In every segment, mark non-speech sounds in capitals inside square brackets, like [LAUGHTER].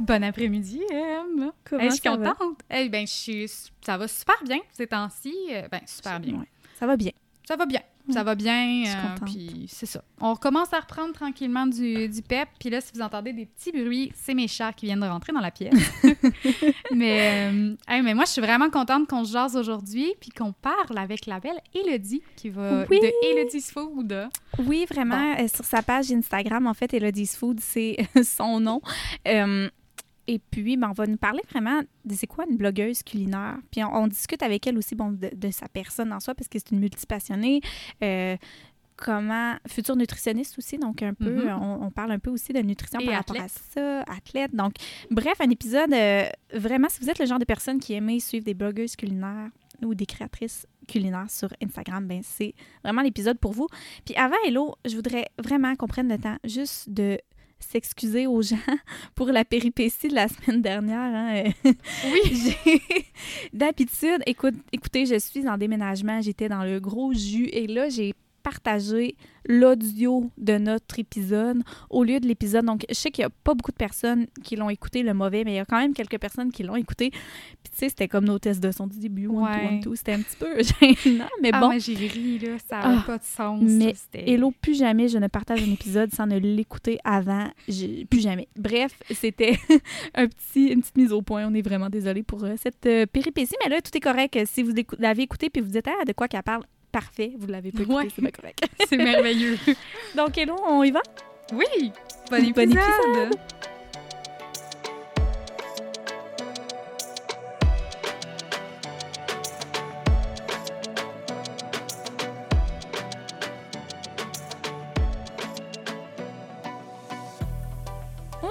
Bon après-midi, Em. Comment je suis ça va? contente. Eh ben, je suis... ça va super bien ces temps-ci. Euh, Ben, super bien. Ouais, Ça va bien. Ça va bien. Ça va bien. Euh. Puis c'est ça. On recommence à reprendre tranquillement du, du pep. Puis là, si vous entendez des petits bruits, c'est mes chats qui viennent de rentrer dans la pièce. [LAUGHS] mais, euh, hey, mais moi, je suis vraiment contente qu'on se jase aujourd'hui. Puis qu'on parle avec la belle Elodie qui va Oui. de Elodie's Food. Oui, vraiment. euh, sur sa page Instagram, en fait, Elodie's Food, c'est [LAUGHS] son nom. Euh, et puis, ben, on va nous parler vraiment de c'est quoi une blogueuse culinaire. Puis on, on discute avec elle aussi bon, de, de sa personne en soi, parce que c'est une multipassionnée. Euh, comment future nutritionniste aussi donc un peu Mhm. on, on parle un peu aussi de nutrition Et par rapport à ça athlète donc bref un épisode euh, vraiment si vous êtes le genre de personne qui aimait suivre des blogueuses culinaires ou des créatrices culinaires sur Instagram ben c'est vraiment l'épisode pour vous puis avant Hello je voudrais vraiment qu'on prenne le temps juste de s'excuser aux gens [LAUGHS] pour la péripétie de la semaine dernière hein. Oui. [LAUGHS] J'ai- D'habitude, écoute, écoutez, je suis en déménagement, j'étais dans le gros jus et là, j'ai partagé l'audio de notre épisode au lieu de l'épisode. Donc, je sais qu'il n'y a pas beaucoup de personnes qui l'ont écouté, le mauvais, mais il y a quand même quelques personnes qui l'ont écouté. Puis, tu sais, c'était comme nos tests de son du début, one Ouais. two, one two. C'était un petit peu [LAUGHS] gênant, mais Ah, bon. mais j'ai ri, là. Ça n'a Ah, pas de sens. mais Hello, plus jamais je ne partage un épisode sans ne l'écouter avant. Plus jamais. Bref, c'était [LAUGHS] un petit, une petite mise au point. On est vraiment désolé pour euh, cette euh, péripétie. Mais là, tout est correct. Si vous l'avez écouté puis vous dites Ah, de quoi qu'elle parle, parfait. Vous l'avez pas écouté, Ouais. c'est pas correct. [LAUGHS] C'est merveilleux. [LAUGHS] Donc, Hello, on y va? Oui. Bon épisode. Bon épisode.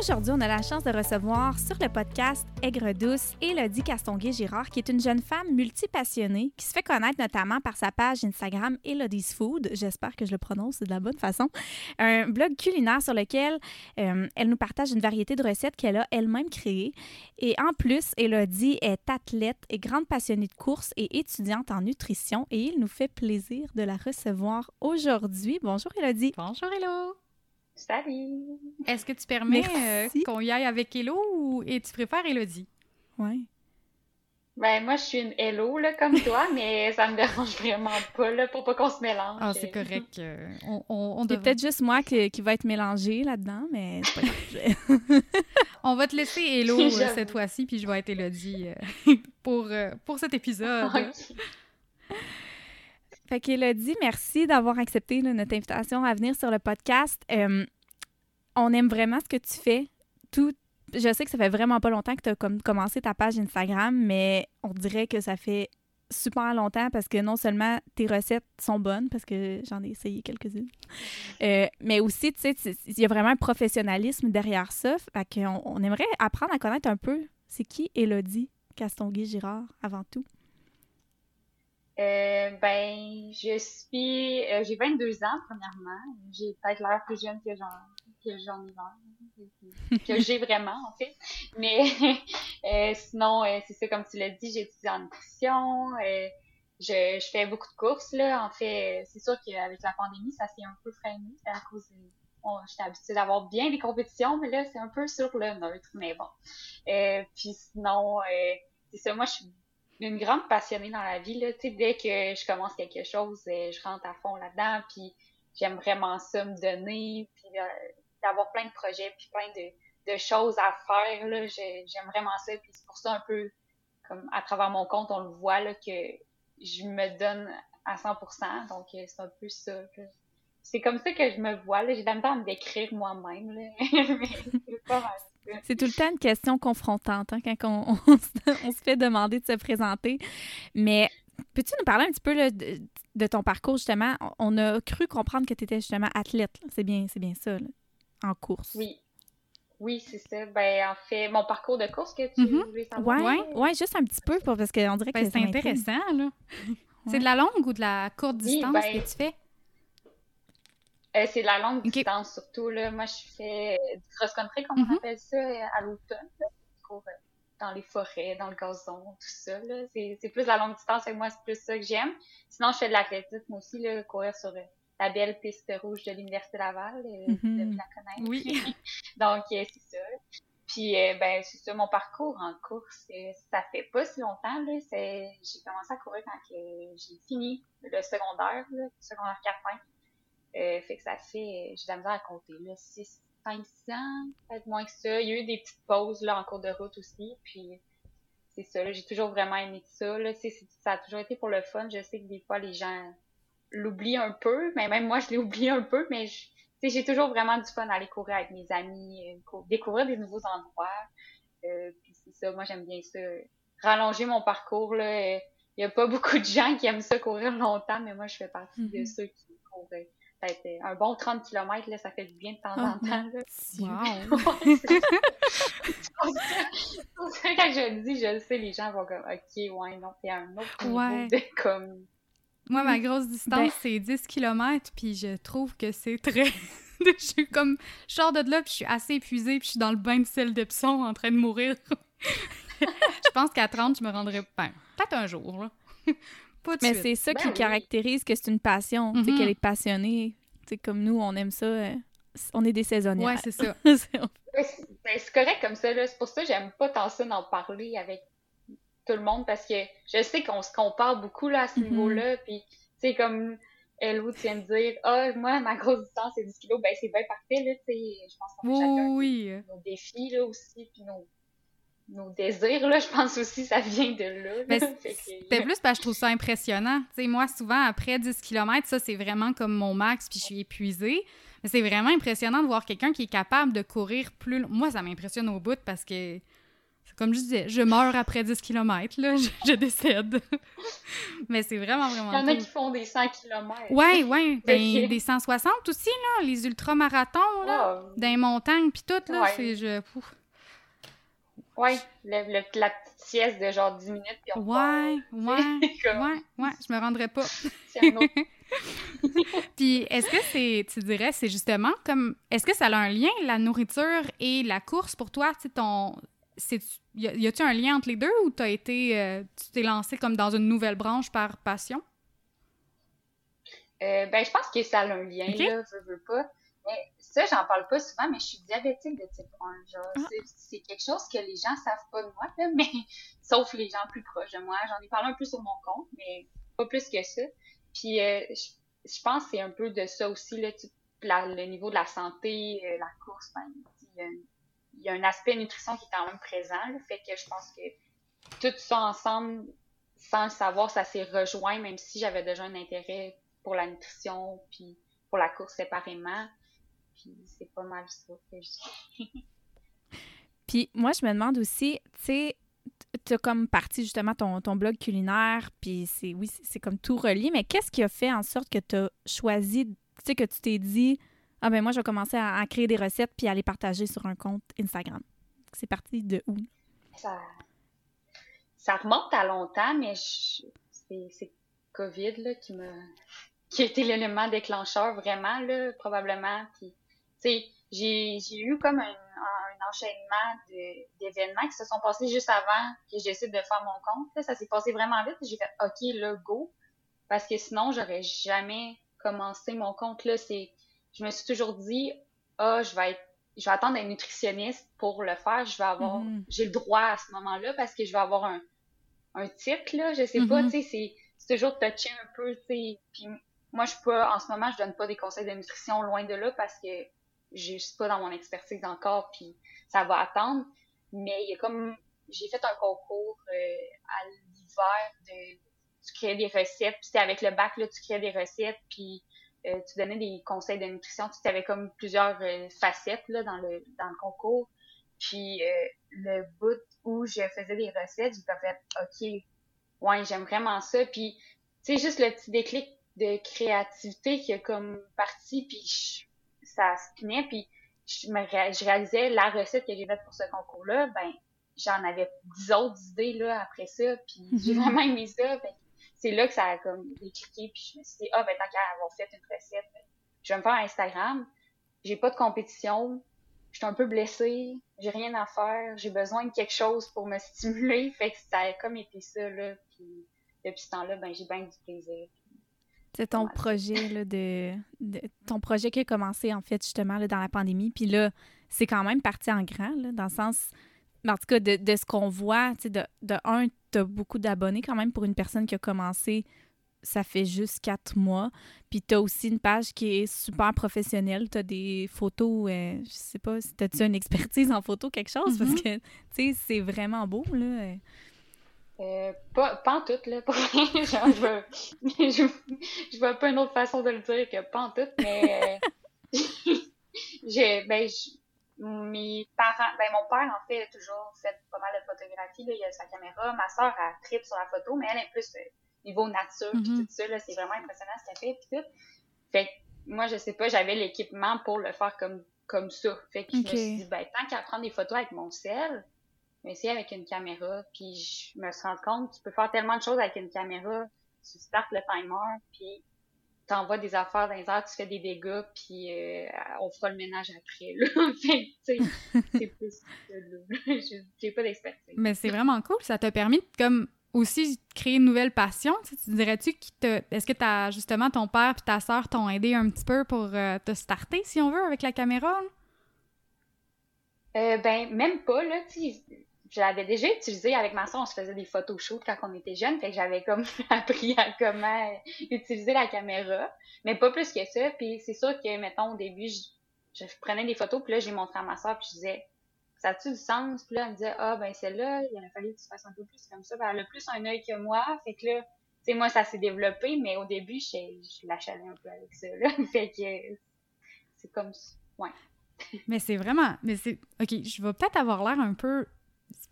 Aujourd'hui, on a la chance de recevoir sur le podcast Aigre Douce Élodie Castonguay-Girard, qui est une jeune femme multipassionnée qui se fait connaître notamment par sa page Instagram Elodie's Food. J'espère que je le prononce de la bonne façon. Un blog culinaire sur lequel euh, elle nous partage une variété de recettes qu'elle a elle-même créées. Et en plus, Elodie est athlète et grande passionnée de course et étudiante en nutrition. Et il nous fait plaisir de la recevoir aujourd'hui. Bonjour Elodie. Bonjour, Hello. Salut! Est-ce que tu permets euh, qu'on y aille avec Hello ou... et tu préfères Elodie? Ouais. Ben, moi, je suis une hello, là, comme toi, [LAUGHS] mais ça me dérange vraiment pas, là, pour pas qu'on se mélange. Ah, c'est correct. euh, on, on, on C'est devrait- peut-être juste moi qui, qui va être mélangée là-dedans, mais c'est pas grave. [LAUGHS] On va te laisser Hello [LAUGHS] euh, cette fois-ci, puis je vais être Elodie euh, pour, euh, pour cet épisode. Ok. Fait qu'Élodie, merci d'avoir accepté notre invitation à venir sur le podcast. Euh, on aime vraiment ce que tu fais. Tout, je sais que ça fait vraiment pas longtemps que tu as commencé ta page Instagram, mais on dirait que ça fait super longtemps parce que non seulement tes recettes sont bonnes, parce que j'en ai essayé quelques-unes, euh, mais aussi, tu sais, il y a vraiment un professionnalisme derrière ça. Fait qu'on on aimerait apprendre à connaître un peu c'est qui Élodie Castonguay-Girard avant tout. Euh, ben, je suis... euh, j'ai 22 ans, premièrement. J'ai peut-être l'air plus jeune que j'en que j'en ai l'air. Que [LAUGHS] j'ai vraiment, en fait. Mais [LAUGHS] euh, sinon, euh, c'est ça, comme tu l'as dit, j'étudie en nutrition. euh, je, je fais beaucoup de courses, là. En fait, c'est sûr qu'avec la pandémie, ça s'est un peu freiné à cause de... J'étais habituée d'avoir bien des compétitions, mais là, c'est un peu sur le neutre. Mais bon. Euh, puis sinon, euh, c'est ça, moi, je suis une grande passionnée dans la vie. Là. Dès que je commence quelque chose, euh, je rentre à fond là-dedans, puis j'aime vraiment ça, me donner, puis euh, d'avoir plein de projets, puis plein de, de choses à faire. Là. J'ai- J'aime vraiment ça, puis c'est pour ça un peu, comme à travers mon compte, on le voit, là, que je me donne à 100%, donc euh, c'est un peu ça. là. c'est comme ça que je me vois. J'ai de la à me décrire moi-même. [LAUGHS] c'est tout le temps une question confrontante hein, quand [LAUGHS] on, se fait demander de se présenter. Mais peux-tu nous parler un petit peu de, ton parcours, justement? On a cru comprendre que tu étais justement athlète. C'est bien, bien ça, en course. Oui. Oui, c'est ça. Ben, en fait, mon parcours de course que tu mm-hmm. voulais savoir? Oui, ouais, juste un petit peu, parce qu'on dirait ben, que c'est intéressant, là. [LAUGHS] C'est de la longue ou de la courte distance ben, que tu fais? Euh, c'est de la longue distance surtout. Là. Moi, je fais du cross-country, comme on mm-hmm. appelle ça, à l'automne. Euh, dans les forêts, dans le gazon, tout ça. C'est plus la longue distance et moi, c'est plus ça que j'aime. Sinon, je fais de l'athlétisme aussi, là, courir sur euh, la belle piste rouge de l'Université Laval, euh, mm-hmm. la connaître. Oui. [LAUGHS] Donc, c'est ça. Puis, ben, c'est ça, mon parcours en course, ça fait pas si longtemps. Là, j'ai commencé à courir quand j'ai fini le secondaire, le secondaire 4-5. Euh, fait que ça fait, j'ai de la misère à compter, là, 6, 5, ans, peut-être moins que ça. Il y a eu des petites pauses, là, en cours de route aussi, puis c'est ça, j'ai toujours vraiment aimé ça, là, ça a toujours été pour le fun. Je sais que des fois, les gens l'oublient un peu, mais même moi, je l'ai [LAUGHS] oublié un peu, mais j'ai toujours vraiment du fun à aller courir avec mes amis, euh, découvrir des nouveaux endroits. Euh, puis c'est ça, moi j'aime bien ça. Rallonger mon parcours, là. Il n'y a pas [LAUGHS] beaucoup de gens qui aiment ça courir longtemps, mais moi je fais partie de mm-hmm. ceux qui courent un bon 30 km, là, ça fait du bien de temps en ah, temps. Là. Wow. [LAUGHS] quand je le dis, je le sais, les gens vont comme OK, ouais, non, c'est un autre niveau de comme. Moi, ma grosse distance, ben c'est 10 km, puis je trouve que c'est très. [LAUGHS] je suis comme. Je sors de là, puis je suis assez épuisée, puis je suis dans le bain de sel d'Epsom en train de mourir. [LAUGHS] je pense qu'à 30, je me rendrai. Ben, peut-être un jour, là. Mais c'est ça qui ben caractérise que c'est une passion, c'est qu'elle est passionnée. C'est comme nous, on aime ça. Euh, on est des saisonnières. Ouais, c'est ça. [LAUGHS] Ben, c'est correct comme ça. C'est pour ça que j'aime pas tant ça d'en parler avec tout le monde parce que je sais qu'on se compare beaucoup là, à ce mhm. niveau-là. Puis, tu sais, comme Hello, tu viens de dire, ah, moi, ma grosse distance, c'est 10 kilos. Ben, c'est bien parfait, là. Je pense qu'on a chacun oui. nos défis, là, aussi. Puis nos nos désirs, là, je pense aussi ça vient de là. [LAUGHS] C'était plus parce que je trouve ça impressionnant. sais, moi, souvent, après 10 km, ça, c'est vraiment comme mon max, puis je suis épuisée. Mais c'est vraiment impressionnant de voir quelqu'un qui est capable de courir plus... Moi, ça m'impressionne au bout parce que, comme je disais, je meurs après 10 km, là, [LAUGHS] je, décède. [LAUGHS] Mais c'est vraiment, vraiment Il y en a qui font des 100 km. Ouais, ouais. Ben, des 160 aussi, là, les ultramarathons, là, oh. dans les montagnes, puis tout, là, c'est... Je... Oui, le, la petite sieste de genre 10 minutes. Puis on ouais, ouais, [LAUGHS] ouais, ouais, je me rendrais pas. [LAUGHS] puis est-ce que c'est, tu dirais, c'est justement comme, est-ce que ça a un lien, la nourriture et la course pour toi? Tu ton, y a-tu un lien entre les deux ou t'as été, euh, tu t'es lancé comme dans une nouvelle branche par passion? Euh, ben, je pense que ça a un lien, là, je veux pas. Mais ça, j'en parle pas souvent, mais je suis diabétique de type 1. Genre, ah. c'est quelque chose que les gens savent pas de moi, là, [LAUGHS] mais sauf les gens plus proches de moi. J'en ai parlé un peu sur mon compte, mais pas plus que ça. Puis euh, je, pense que c'est un peu de ça aussi, là, le niveau de la santé, euh, la course, ben, il y, a un aspect nutrition qui est quand même présent. fait que je pense que tout ça ensemble, sans le savoir, ça s'est rejoint, même si j'avais déjà un intérêt pour la nutrition, puis pour la course séparément. Puis c'est pas mal ça que je [LAUGHS] Puis moi, je me demande aussi, tu sais, tu as comme parti justement ton, ton blog culinaire, puis c'est oui, c'est comme tout relié, mais qu'est-ce qui a fait en sorte que tu as choisi, tu sais, que tu t'es dit, ah ben moi, je vais commencer à, créer des recettes puis à les partager sur un compte Instagram? C'est parti de où? Ça, ça remonte à longtemps, mais c'est COVID là, qui m'a qui a été l'élément déclencheur vraiment, là, probablement. Puis j'ai eu comme un, enchaînement d'événements qui se sont passés juste avant que j'essaie de faire mon compte. Ça s'est passé vraiment vite. J'ai fait OK, là, go. Parce que sinon, j'aurais jamais commencé mon compte. Là, c'est, je me suis toujours dit, ah, je vais être, je vais attendre d'être nutritionniste pour le faire. Je vais avoir, mm-hmm. j'ai le droit à ce moment-là parce que je vais avoir un, un titre, là. Je sais pas, mm-hmm. tu sais, c'est toujours touché un peu, tu sais. Puis moi, je peux, en ce moment, je donne pas des conseils de nutrition loin de là parce que je suis pas dans mon expertise encore, puis ça va attendre. Mais il y a comme j'ai fait un concours euh, à l'hiver de tu crées des recettes, puis c'était avec le bac là, tu crées des recettes, puis euh, tu donnais des conseils de nutrition. Tu avais comme plusieurs euh, facettes là, dans, le, dans le concours. Puis le bout où je faisais des recettes, j'ai fait OK, ouais, j'aime vraiment ça. Puis, sais, juste le petit déclic de créativité qui a comme parti, puis ça spinait, puis je, me je réalisais la recette que j'ai faite pour ce concours-là, ben j'en avais dix autres idées là après ça, puis j'ai mhm. vraiment aimé ça. c'est là que ça a comme décliqué, puis je me suis dit, ah, ben tant qu'à avoir fait une recette, ben, je vais me faire Instagram. J'ai pas de compétition, je suis un peu blessée, j'ai rien à faire, j'ai besoin de quelque chose pour me [LAUGHS] stimuler. Fait que ça a comme été ça, là. Puis depuis ce temps-là, ben j'ai bien du plaisir. C'est ton projet là, de, ton projet qui a commencé en fait justement là, dans la pandémie. Puis là, c'est quand même parti en grand, là, dans le sens, en tout cas, de, de ce qu'on voit, de, de un, tu as beaucoup d'abonnés quand même pour une personne qui a commencé, ça fait juste quatre mois. Puis tu as aussi une page qui est super professionnelle. Tu as des photos, euh, je sais pas, si tu as une expertise en photo, quelque chose, parce mm-hmm. que, tu sais, c'est vraiment beau, là. Euh, pas, pas en tout, là. [LAUGHS] Genre, je, vois, [LAUGHS] je, je, vois pas une autre façon de le dire que pas en tout, mais euh, [LAUGHS] j'ai, ben, mes parents, ben, mon père, en fait, a toujours fait pas mal de photographie, là. Il a sa caméra. Ma soeur, a trip sur la photo, mais elle est plus euh, niveau nature, pis mm-hmm. tout ça, là. C'est vraiment impressionnant ce qu'elle fait, pis tout. Fait que, moi, je sais pas, j'avais l'équipement pour le faire comme, comme ça. Fait que je me suis dit, ben, tant qu'à prendre des photos avec mon sel, mais avec une caméra, puis je me suis rendu compte que tu peux faire tellement de choses avec une caméra. Tu startes le timer, puis t'envoies des affaires dans les airs, tu fais des dégâts, puis euh, on fera le ménage après. Là. [LAUGHS] c'est plus là. [LAUGHS] J'ai pas d'expertise. Mais c'est vraiment cool. Ça t'a permis de, comme aussi créer une nouvelle passion. Tu, dirais-tu que est-ce que as, justement ton père et ta sœur t'ont aidé un petit peu pour euh, te starter, si on veut, avec la caméra? Euh, ben, même pas, là. Je l'avais déjà utilisé avec ma soeur, on se faisait des photos chaudes quand on était jeune, fait que j'avais comme [LAUGHS] appris à comment utiliser la caméra, mais pas plus que ça. Puis c'est sûr que, mettons, au début, je, prenais des photos, puis là, j'ai montré à ma soeur, puis je disais, ça a-tu du sens? Puis là, elle me disait, ah, ben celle-là, il aurait fallu que tu fasses un peu plus comme ça. Ben, elle a plus un œil que moi, fait que là, tu sais, moi, ça s'est développé, mais au début, je, je un peu avec ça, [LAUGHS] fait que c'est comme ça. Ouais mais c'est vraiment. Mais c'est. OK, je vais peut-être avoir l'air un peu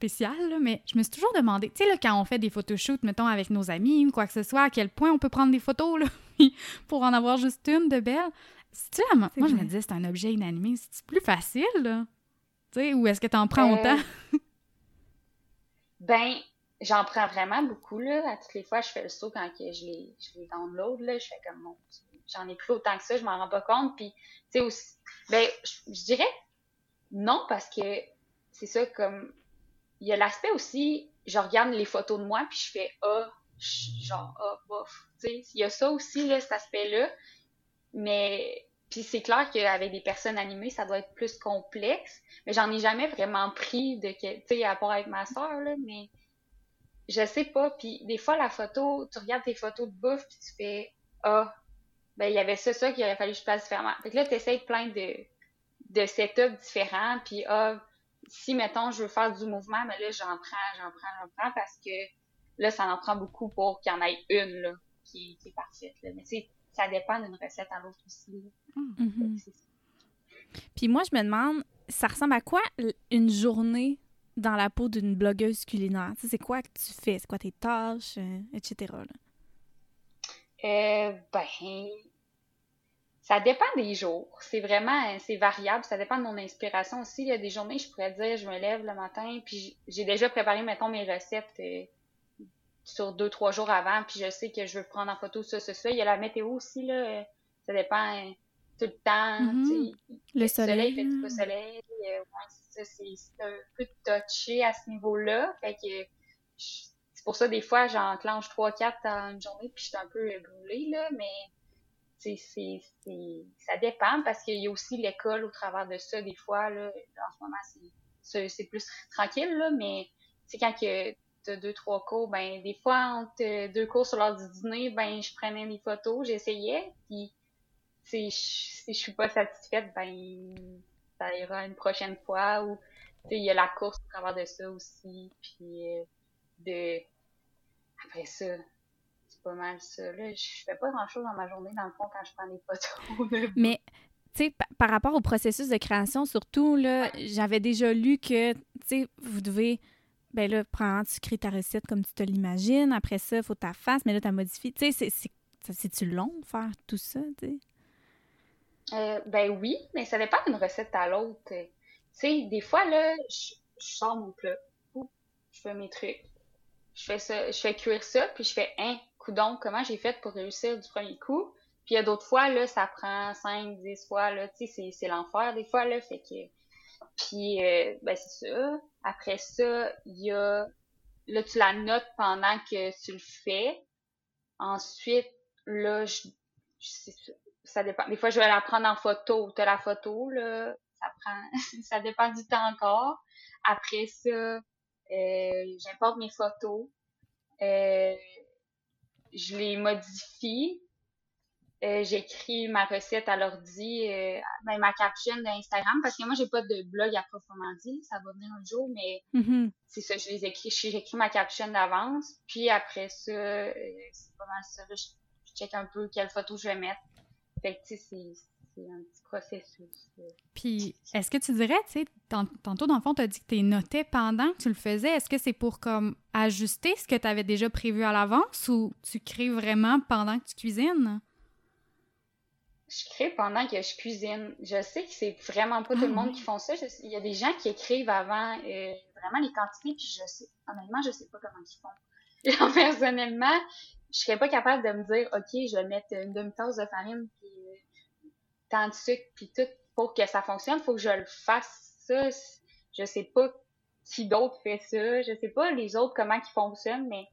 spécial, là, mais je me suis toujours demandé, tu sais, là, quand on fait des photoshoots, mettons, avec nos amis ou quoi que ce soit, à quel point on peut prendre des photos, là, [LAUGHS] pour en avoir juste une de belle. C'est-tu Moi, je me disais, c'est un objet inanimé. C'est plus facile, là? Tu sais, ou est-ce que tu en prends autant? Euh, [LAUGHS] ben, j'en prends vraiment beaucoup, là. À toutes les fois, je fais le saut quand je les, je les download, là. Je fais comme, mon j'en ai plus autant que ça, je m'en rends pas compte. Puis, tu sais, aussi, ben, je, dirais non, parce que c'est ça, comme, il y a l'aspect aussi, je regarde les photos de moi, puis je fais ah, genre ah, bof. Tu sais, il y a ça aussi, là, cet aspect-là. Mais, puis c'est clair qu'avec des personnes animées, ça doit être plus complexe. Mais j'en ai jamais vraiment pris de, tu sais, à rapport avec ma soeur, là, mais je sais pas. Puis des fois, la photo, tu regardes tes photos de bouffe, puis tu fais ah, ben il y avait ça, ça qu'il aurait fallu que je fasse différemment. Fait que là, tu essaies plein de, de setups différents, puis ah, si, mettons, je veux faire du mouvement, mais là, j'en prends, j'en prends, j'en prends, parce que là, ça en prend beaucoup pour qu'il y en ait une, là, qui, qui est parfaite, là. Mais tu sais, ça dépend d'une recette à l'autre aussi. Mm-hmm. Puis moi, je me demande, ça ressemble à quoi une journée dans la peau d'une blogueuse culinaire? c'est quoi que tu fais? C'est quoi tes tâches, euh, etc. Là? Euh, ben, ça dépend des jours. C'est vraiment, c'est variable. Ça dépend de mon inspiration aussi. Il y a des journées, je pourrais dire, je me lève le matin, puis j'ai déjà préparé, mettons, mes recettes euh, sur deux, trois jours avant, puis je sais que je veux prendre en photo ça, ça, ça. Il y a la météo aussi, là. Euh, ça dépend euh, tout le temps. Mm-hmm. Le soleil. fait du soleil. c'est un peu touché à ce niveau-là. Fait que c'est pour ça, des fois, j'enclenche 3-4 en une journée, puis je suis un peu brûlée, là, mais ça dépend parce qu'il y a aussi l'école au travers de ça, des fois, là, en ce moment, c'est, c'est plus tranquille, là, mais c'est quand que t'as deux, trois cours, ben, des fois, deux cours sur l'heure du dîner, ben, je prenais des photos, j'essayais, puis si je, suis pas satisfaite, ben, ça ira une prochaine fois, ou, il y a la course au travers de ça aussi, puis euh, après ça, pas mal ça. Là. Je fais pas grand-chose dans ma journée, dans le fond, quand je prends des photos. [LAUGHS] Mais, tu sais, par rapport au processus de création, surtout, là, j'avais déjà lu que, tu sais, vous devez... Ben là, prends, tu crées ta recette comme tu te l'imagines. Après ça, il faut ta face, mais là, tu as modifié. Tu sais, c'est-tu long de faire tout ça, tu sais? Euh, ben oui, mais ça dépend d'une recette à l'autre. Tu sais, des fois, là, je, sors mon plat, je fais mes trucs, je fais ça, je fais cuire ça, puis je fais un coup donc comment j'ai fait pour réussir du premier coup. Puis il y a d'autres fois, là, ça prend 5, 10 fois, là, tu sais, c'est l'enfer des fois, là, fait que... Puis, euh, ben c'est ça. Après ça, il y a... Là, tu la notes pendant que tu le fais. Ensuite, là, je... ça dépend. Des fois, je vais la prendre en photo. Tu as la photo, là, ça prend... [LAUGHS] ça dépend du temps encore. Après ça, euh, j'importe mes photos. Euh, je les modifie. Euh, j'écris ma recette à l'ordi, euh, ben, ma caption d'Instagram, parce que moi, j'ai pas de blog à proprement dit. Ça va venir un jour, mais mm-hmm. c'est ça, je les écris. J'écris ma caption d'avance. Puis après ça, euh, c'est pas mal ça. Je, je check un peu quelle photo je vais mettre. Fait que, tu sais, c'est c'est un petit processus. Puis, est-ce que tu dirais, tu sais, tantôt, dans le fond, tu as dit que tu notais pendant que tu le faisais. Est-ce que c'est pour, comme, ajuster ce que tu avais déjà prévu à l'avance ou tu crées vraiment pendant que tu cuisines? Je crée pendant que je cuisine. Je sais que c'est vraiment pas tout le ah monde qui font ça. il y a des gens qui écrivent avant euh, vraiment les quantités, puis je sais, honnêtement, je sais pas comment ils font. [LAUGHS] personnellement, je serais pas capable de me dire, OK, je vais mettre une demi-tasse de farine, tant de sucre puis tout pour que ça fonctionne, faut que je le fasse ça. Je sais pas qui d'autre fait ça, je sais pas les autres comment ils fonctionnent, mais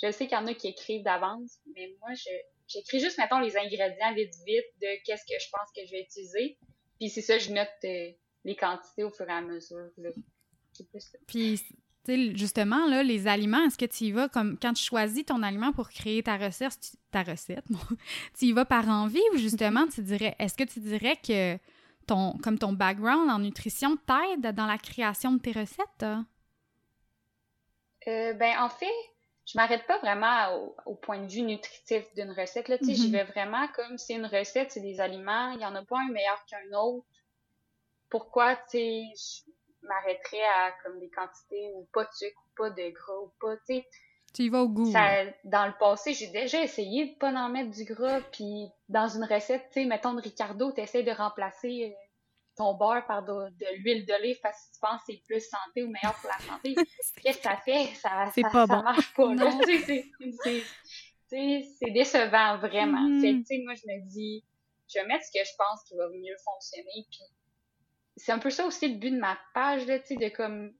je sais qu'il y en a qui écrivent d'avance, mais moi je j'écris juste mettons les ingrédients vite vite de qu'est-ce que je pense que je vais utiliser, puis c'est ça je note euh, les quantités au fur et à mesure. Là. Puis justement, là, les aliments, est-ce que tu y vas comme quand tu choisis ton aliment pour créer ta recette, ta recette, [LAUGHS] tu y vas par envie ou justement tu dirais, est-ce que tu dirais que ton, comme ton background en nutrition t'aide dans la création de tes recettes? Euh, ben, en fait, je m'arrête pas vraiment au, point de vue nutritif d'une recette. Là, J'y mm-hmm. vais vraiment comme c'est une recette, c'est des aliments, il y en a pas un meilleur qu'un autre. Pourquoi, tu sais, m'arrêterais à comme des quantités ou pas de sucre ou pas de gras ou pas, tu sais. Tu y vas au goût. dans le passé, j'ai déjà essayé de pas en mettre du gras, puis dans une recette, tu sais, mettons de Ricardo, tu essaies de remplacer euh, ton beurre par de, l'huile d'olive parce que tu penses que c'est plus santé ou meilleur pour la santé. [LAUGHS] Qu'est-ce que ça fait? Ça, ça, pas ça marche pas. c'est décevant, vraiment. Tu sais, moi, je me dis, je vais mettre ce que je pense qui va mieux fonctionner, puis c'est un peu ça aussi le but de ma page, là, tu sais, de comme,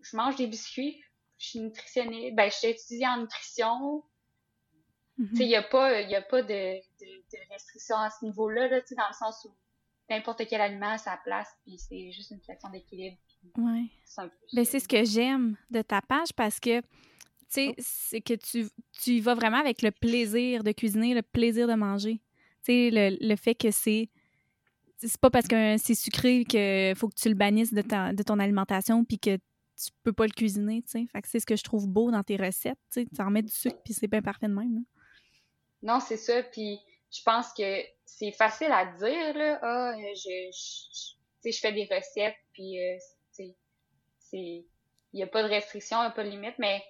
je mange des biscuits, je suis nutritionniste, ben, je suis étudiée en nutrition. Tu sais, il n'y a pas, y a pas de, de, restriction à ce niveau-là, là, tu sais, dans le sens où n'importe quel aliment a sa place, puis c'est juste une question d'équilibre. Oui. Ben, c'est ce que j'aime de ta page parce que, tu sais, oh. c'est que tu, tu y vas vraiment avec le plaisir de cuisiner, le plaisir de manger. Tu sais, le, le fait que c'est c'est pas parce que c'est sucré qu'il faut que tu le bannisses de, de ton alimentation puis que tu peux pas le cuisiner, tu sais. Fait que c'est ce que je trouve beau dans tes recettes, tu sais. Tu en mets du sucre puis c'est bien parfait de même, Non, c'est ça. Puis je pense que c'est facile à dire, là. Ah, je, je, je fais des recettes puis, euh, sais, il n'y a pas de restriction, il n'y a pas de limite, mais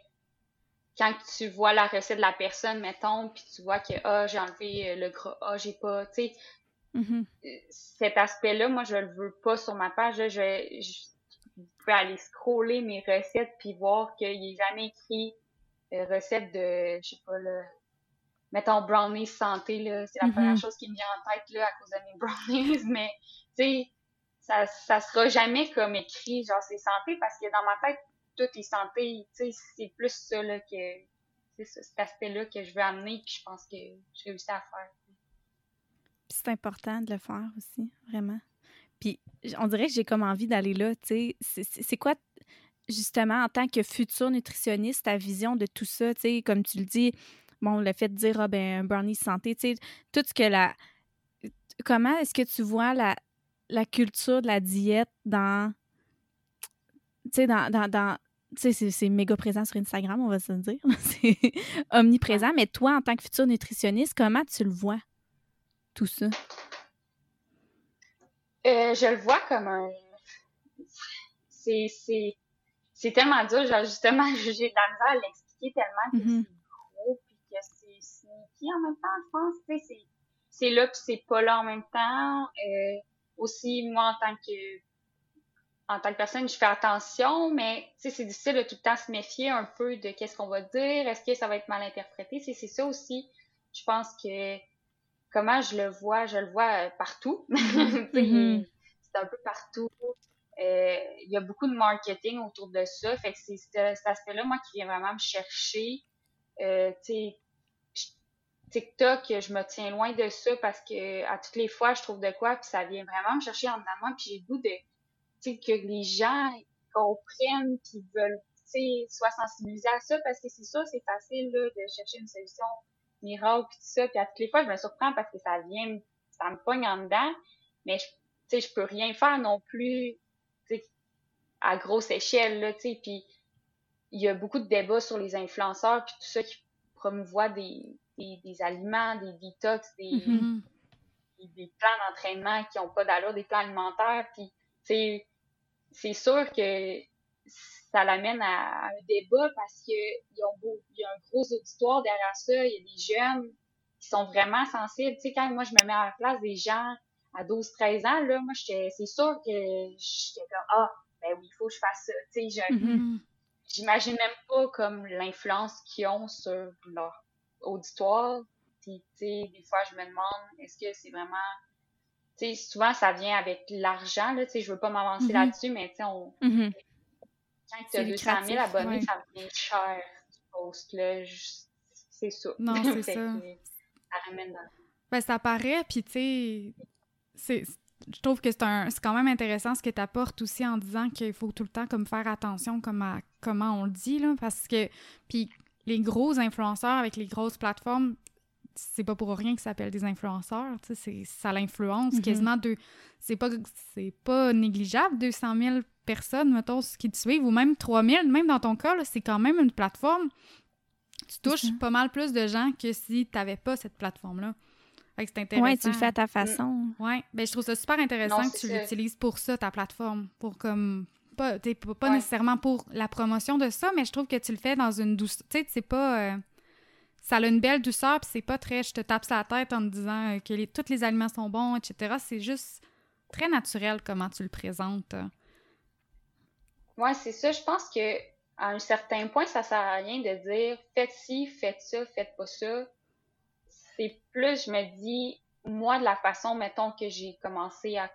quand tu vois la recette de la personne, mettons, puis tu vois que, ah, j'ai enlevé euh, le gras, ah, j'ai pas, tu sais, Mm-hmm. Cet aspect-là, moi, je le veux pas sur ma page. Je, je, peux aller scroller mes recettes puis voir qu'il n'est jamais écrit euh, recette de, je sais pas, là, mettons brownies santé, là. C'est la mm-hmm. première chose qui me vient en tête, là, à cause de mes [LAUGHS] brownies. Mais, tu sais, ça, ça sera jamais comme écrit, genre, c'est santé parce que dans ma tête, tout est santé. Tu sais, c'est plus ça, là, que, c'est cet aspect-là que je veux amener puis je pense que je réussis à faire c'est important de le faire aussi, vraiment. Puis on dirait que j'ai comme envie d'aller là, tu sais. C'est quoi, justement, en tant que futur nutritionniste, ta vision de tout ça, tu sais, comme tu le dis, bon, le fait de dire, ah ben, brownie santé, tu sais, tout ce que la... Comment est-ce que tu vois la, la culture de la diète dans, tu sais, dans, dans, tu sais, c'est méga présent sur Instagram, on va se le dire. [LAUGHS] c'est omniprésent. Mais toi, en tant que futur nutritionniste, comment tu le vois, tout ça? Euh, je le vois comme un. C'est tellement dur. Genre, justement, [LAUGHS] j'ai de la misère à l'expliquer tellement que mm-hmm. c'est gros puis que c'est sneaky en même temps, je pense. Tu sais, c'est là puis c'est pas là en même temps. Euh, aussi, moi, en tant que en tant que personne, je fais attention, mais c'est difficile de tout le temps se méfier un peu de qu'est-ce qu'on va dire, est-ce que ça va être mal interprété. C'est ça aussi, je pense que comment je le vois, je le vois euh, partout. [LAUGHS] Mm-hmm. C'est un peu partout. Euh, il y a beaucoup de marketing autour de ça. Fait que c'est cet aspect-là, moi, qui vient vraiment me chercher. Euh, TikTok, je me tiens loin de ça parce que à toutes les fois, je trouve de quoi, puis ça vient vraiment me chercher en amont, puis j'ai le goût de que les gens comprennent, qu'ils veulent, soient sensibilisés à ça, parce que c'est ça, c'est facile là, de chercher une solution miracle puis tout ça. Puis à toutes les fois, je me surprends parce que ça vient, ça me pogne en dedans, mais je, tu sais, je peux rien faire non plus, à grosse échelle là, tu sais. Puis il y a beaucoup de débats sur les influenceurs puis tout ça qui promouvoient des, des, aliments, des detox, des, mm-hmm. des, plans d'entraînement qui ont pas d'allure, des plans alimentaires, puis c'est c'est sûr que ça l'amène à, un débat parce que y, a un gros auditoire derrière ça, il y a des jeunes qui sont vraiment sensibles. Tu sais, quand moi je me mets à la place des gens à 12-13 ans, là, moi c'est sûr que j'étais comme Ah, ben oui, il faut que je fasse ça. Tu sais, mm-hmm. j'imagine même pas comme l'influence qu'ils ont sur leur auditoire. Puis, tu sais, des fois je me demande est-ce que c'est vraiment sais, souvent, ça vient avec l'argent, là, tu sais, je veux pas m'avancer mm-hmm. là-dessus, mais tu sais, on... Mm-hmm. Quand tu as 200 000 abonnés, ça devient cher, tu post, là, c'est ça. Non, c'est [LAUGHS] ça. Ça ramène dans... Ben, ça paraît, puis tu sais, je trouve que c'est quand même intéressant ce que tu apportes aussi en disant qu'il faut tout le temps comme faire attention comme à comment on le dit là parce que puis les gros influenceurs avec les grosses plateformes c'est pas pour rien que ça s'appelle des influenceurs. Ça l'influence mm-hmm. quasiment de. C'est pas, pas négligeable, 200 000 personnes, mettons, qui te suivent, ou même 3 000, même dans ton cas, c'est quand même une plateforme. Tu touches pas mal plus de gens que si tu n'avais pas cette plateforme-là. c'est intéressant. Oui, tu le fais à ta façon. Oui, ben, je trouve ça super intéressant que tu l'utilises pour ça, ta plateforme. Pour comme. Pas, pas nécessairement pour la promotion de ça, mais je trouve que tu le fais dans une douce. Tu sais, c'est pas. Euh, ça a une belle douceur, puis c'est pas très je te tape sur la tête en me disant que les, tous les aliments sont bons, etc. C'est juste très naturel comment tu le présentes. Ouais, c'est ça. Je pense que à un certain point, ça sert à rien de dire faites ci, faites ça, faites pas ça. C'est plus, je me dis, moi, de la façon, mettons, que j'ai commencé à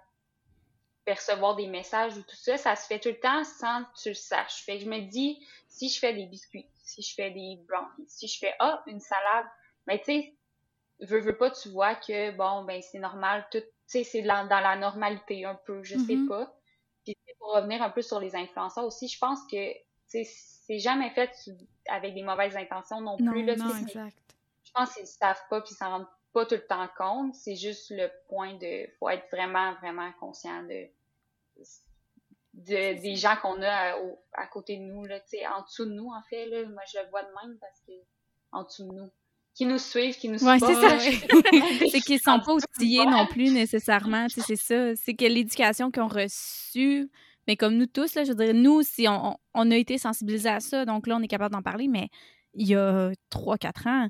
percevoir des messages ou tout ça, ça se fait tout le temps sans que tu le saches. Fait que je me dis, si je fais des biscuits, si je fais des brownies, si je fais, ah, une salade, mais ben, tu sais, veux, veux pas, tu vois que, bon, ben, c'est normal, tout, tu sais, c'est dans, la normalité un peu, je sais mm-hmm. pas. Pour revenir un peu sur les influenceurs aussi, je pense que, c'est jamais fait avec des mauvaises intentions non plus. là, non, exact. Je pense qu'ils savent pas, puis ils s'en rendent pas tout le temps compte. C'est juste le point de, faut être vraiment, vraiment conscient de, de, des gens qu'on a à, côté de nous, là, en dessous de nous, en fait. Là, moi, je le vois de même parce que en dessous de nous. Qui nous suivent, qui nous ouais, c'est ça. [LAUGHS] [LAUGHS] c'est qu'ils sont pas outillés non plus nécessairement. C'est ça. C'est que l'éducation qu'ils ont reçue, mais comme nous tous, là, je veux dire, nous, si on, on a été sensibilisés à ça, donc là, on est capable d'en parler, mais il y a 3-4 ans,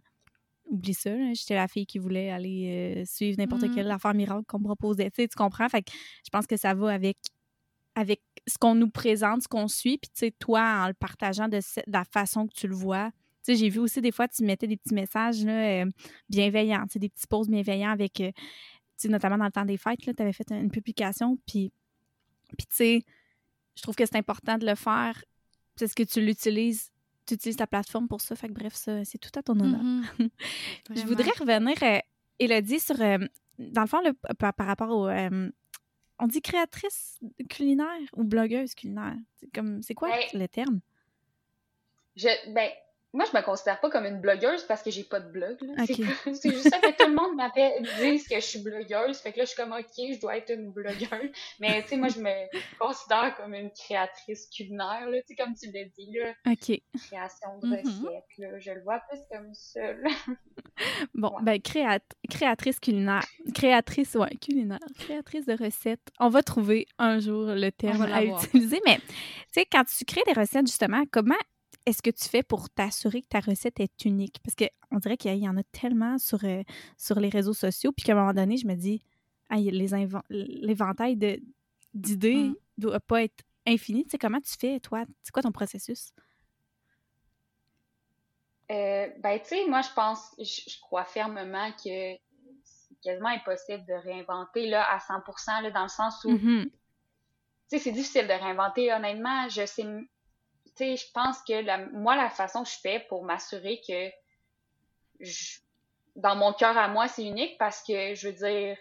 oublie ça, j'étais la fille qui voulait aller euh, suivre n'importe mm. quelle affaire miracle qu'on me proposait. Tu, sais, tu comprends? Fait que je pense que ça va avec avec ce qu'on nous présente, ce qu'on suit, puis tu sais, toi, en le partageant de, la façon que tu le vois. Tu sais, j'ai vu aussi des fois, tu mettais des petits messages là, euh, bienveillants, tu sais, des petits posts bienveillants avec, euh, tu sais, notamment dans le temps des fêtes, tu avais fait une publication, puis, puis tu sais, je trouve que c'est important de le faire parce que tu l'utilises, tu utilises ta plateforme pour ça. Fait que bref, ça, c'est tout à ton honneur. Mm-hmm. [LAUGHS] je voudrais revenir, euh, Elodie, sur, dans le fond, par, rapport au, on dit créatrice culinaire ou blogueuse culinaire? C'est comme c'est quoi ben le terme? Je ben moi, je me considère pas comme une blogueuse parce que j'ai pas de blog. C'est juste ça que tout le monde m'appelle, disent que je suis blogueuse. Fait que là, je suis comme, OK, je dois être une blogueuse. Mais, tu sais, moi, je me considère comme une créatrice culinaire, là, tu sais, comme tu l'as dit, là. OK. Création de mm-hmm. recettes, là. Je le vois plus comme ça. Bon, ben, créatrice culinaire. Créatrice, ouais, culinaire. Créatrice de recettes. On va trouver un jour le terme à utiliser. Mais, tu sais, quand tu crées des recettes, justement, comment est-ce que tu fais pour t'assurer que ta recette est unique? Parce qu'on dirait qu'il y en a tellement sur, euh, sur les réseaux sociaux, puis qu'à un moment donné, je me dis, l'éventail d'idées ne mmh. doit pas être infini. Tu sais, comment tu fais, toi? C'est quoi ton processus? Euh, ben, tu sais, moi, je pense, je, crois fermement que c'est quasiment impossible de réinventer là, à 100 là, dans le sens où, mmh tu sais, c'est difficile de réinventer. Honnêtement, je sais je pense que la, moi, la façon que je fais pour m'assurer que dans mon cœur à moi, c'est unique parce que, je veux dire,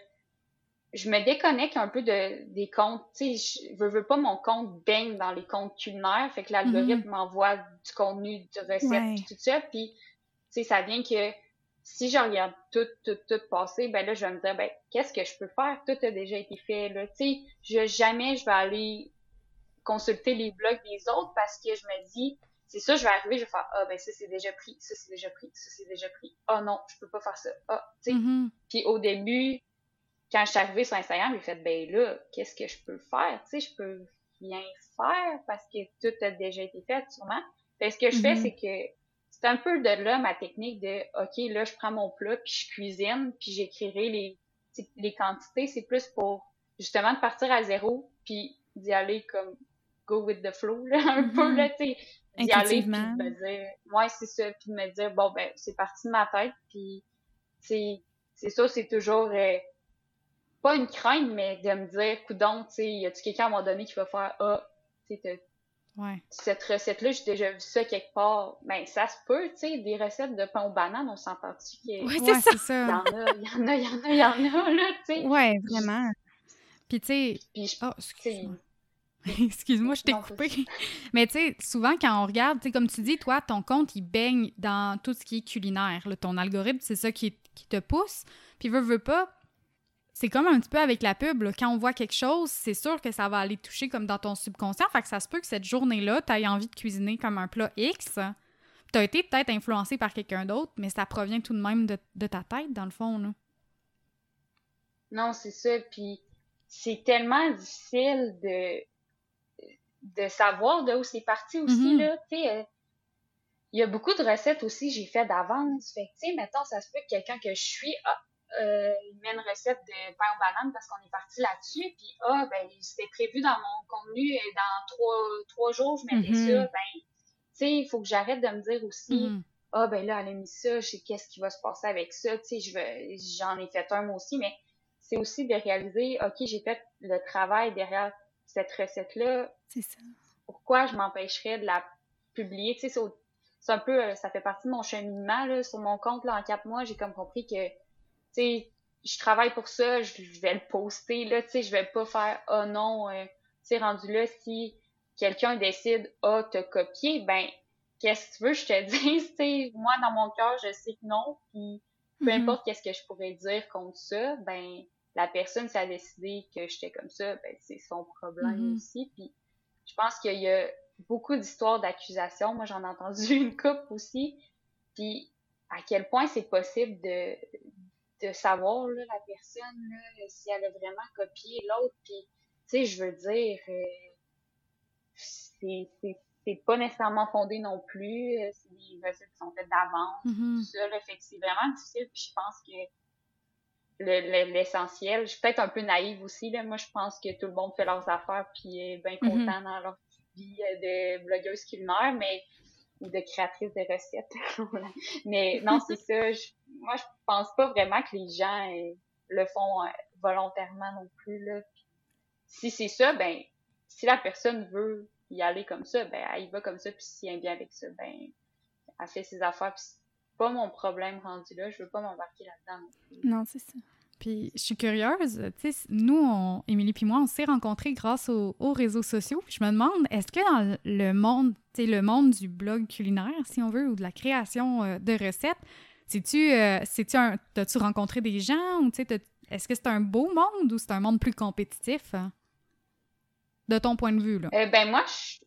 je me déconnecte un peu de, des comptes. Tu sais, je veux, pas mon compte baigne dans les comptes culinaires. Fait que l'algorithme mm-hmm. m'envoie du contenu, de recettes, tout ça. Puis, tu sais, ça vient que si je regarde tout, tout, tout passer, ben là, je vais me dire, ben, qu'est-ce que je peux faire? Tout a déjà été fait, là. Tu sais, je, jamais je vais aller consulter les blogs des autres parce que je me dis, c'est ça, je vais arriver, je vais faire, ah, ben ça c'est déjà pris, ça c'est déjà pris, ça c'est déjà pris. Ah oh, non, je peux pas faire ça. Ah, tu sais. Mm-hmm. Puis au début, quand je suis arrivée sur Instagram, j'ai fait, ben là, qu'est-ce que je peux faire? Tu sais, je peux rien faire parce que tout a déjà été fait, sûrement. Fait ce que je fais, mm-hmm. c'est que c'est un peu de là ma technique de, OK, là, je prends mon plat, puis je cuisine, puis j'écrirai les, les quantités. C'est plus pour, justement, de partir à zéro, puis d'y aller comme go with the flow, là, un peu, là, mm-hmm. tu sais, d'y aller, puis de me dire, ouais, c'est ça, puis de me dire, bon, ben, c'est parti de ma tête, puis, c'est c'est ça, c'est toujours, euh, pas une crainte, mais de me dire, coudon, tu sais, y a-tu quelqu'un à un moment donné qui va faire, ah, tu sais, Ouais. Cette recette-là, j'ai déjà vu ça quelque part. Ben, ça se peut, tu sais, des recettes de pain aux bananes, on s'entend-tu qu'il ouais, c'est ça. Il y en a, il y en a, il y en a, il y en a, là, tu sais. Ouais, vraiment. Puis, tu sais... Oh, excuse-moi. [LAUGHS] Excuse-moi, je t'ai coupé. [LAUGHS] Mais tu sais, souvent quand on regarde, tu comme tu dis, toi, ton compte, il baigne dans tout ce qui est culinaire. ton algorithme, c'est ça qui, te pousse. Puis veut, veut pas, c'est comme un petit peu avec la pub. Quand on voit quelque chose, c'est sûr que ça va aller toucher comme dans ton subconscient. Fait que ça se peut que cette journée-là, tu aies envie de cuisiner comme un plat X. Tu as été peut-être influencé par quelqu'un d'autre, mais ça provient tout de même de, de ta tête, dans le fond. Là. Non, c'est ça. Puis c'est tellement difficile de de savoir de où c'est parti aussi, là, tu sais, euh, il y a beaucoup de recettes aussi j'ai fait d'avance. Fait tu sais, mettons, ça se peut que quelqu'un que je suis, ah, euh, il met une recette de pain aux bananes parce qu'on est parti là-dessus, puis ah, ben, c'était prévu dans mon contenu, et dans trois, trois jours, je mettais mm-hmm. ça, ben, tu sais, il faut que j'arrête de me dire aussi, mm-hmm. ah, ben là, elle a mis ça, je sais qu'est-ce qui va se passer avec ça, tu sais, j'en ai fait un moi aussi, mais c'est aussi de réaliser, OK, j'ai fait le travail derrière cette recette-là, pourquoi je m'empêcherais de la publier? Tu sais, c'est un peu, euh, ça fait partie de mon cheminement, là, sur mon compte, là, en quatre mois, j'ai comme compris que, tu sais, je travaille pour ça, je vais le poster, là, tu sais, je vais pas faire, oh non, euh, tu sais, rendu là, si quelqu'un décide, ah, oh, te copier, ben, qu'est-ce que tu veux je te [LAUGHS] dise, tu sais, moi, dans mon cœur, je sais que non, puis peu mm-hmm. importe qu'est-ce que je pourrais dire contre ça, ben, la personne s'est décidé que j'étais comme ça, ben, c'est son problème mm-hmm. aussi. Puis je pense qu'il y a beaucoup d'histoires d'accusations. Moi, j'en ai entendu [LAUGHS] une coupe aussi. Puis à quel point c'est possible de, de savoir là, la personne là, si elle a vraiment copié l'autre. Puis, tu sais, je veux dire, euh, c'est pas nécessairement fondé non plus. C'est des recettes qui sont faites d'avance, mm-hmm. tout ça. Là, fait que c'est vraiment difficile. Puis je pense que l'essentiel. je suis peut-être un peu naïve aussi. Là. Moi, je pense que tout le monde fait leurs affaires puis est bien mhm. content dans leur vie de blogueuse culinaire, mais ou de créatrice de recettes. [LAUGHS] mais non, c'est ça. moi, je pense pas vraiment que les gens euh, le font euh, volontairement non plus. Là. Si c'est ça, ben, si la personne veut y aller comme ça, ben, elle y va comme ça, puis si elle bien avec ça, ben, elle fait ses affaires, puis pas mon problème rendu là. Je veux pas m'embarquer là-dedans. Non, c'est ça. Puis je suis curieuse, tu sais, nous, on, Émilie puis moi, on s'est rencontrés grâce aux, réseaux sociaux. Je me demande, est-ce que dans le monde, tu sais, le monde du blog culinaire, si on veut, ou de la création euh, de recettes, sais-tu, euh, tu un, t'as-tu rencontré des gens ou tu sais, est-ce que c'est un beau monde ou c'est un monde plus compétitif? Hein? De ton point de vue, là. Euh, ben moi, je...